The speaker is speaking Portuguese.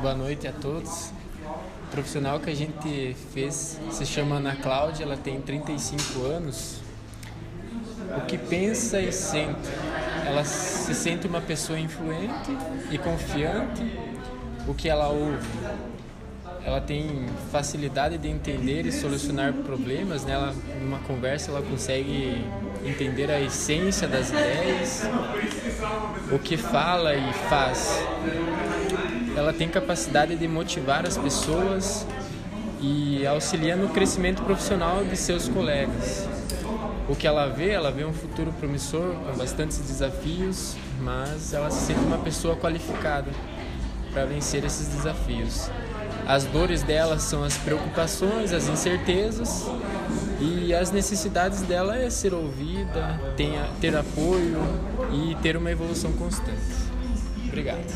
Boa noite a todos. O profissional que a gente fez se chama Ana Cláudia, ela tem 35 anos. O que pensa e sente? Ela se sente uma pessoa influente e confiante. O que ela ouve? Ela tem facilidade de entender e solucionar problemas. Né? Ela, numa conversa, ela consegue entender a essência das ideias, o que fala e faz. Ela tem capacidade de motivar as pessoas e auxilia no crescimento profissional de seus colegas. O que ela vê, ela vê um futuro promissor com bastantes desafios, mas ela se sente uma pessoa qualificada para vencer esses desafios. As dores dela são as preocupações, as incertezas e as necessidades dela é ser ouvida, ter apoio e ter uma evolução constante. Obrigado.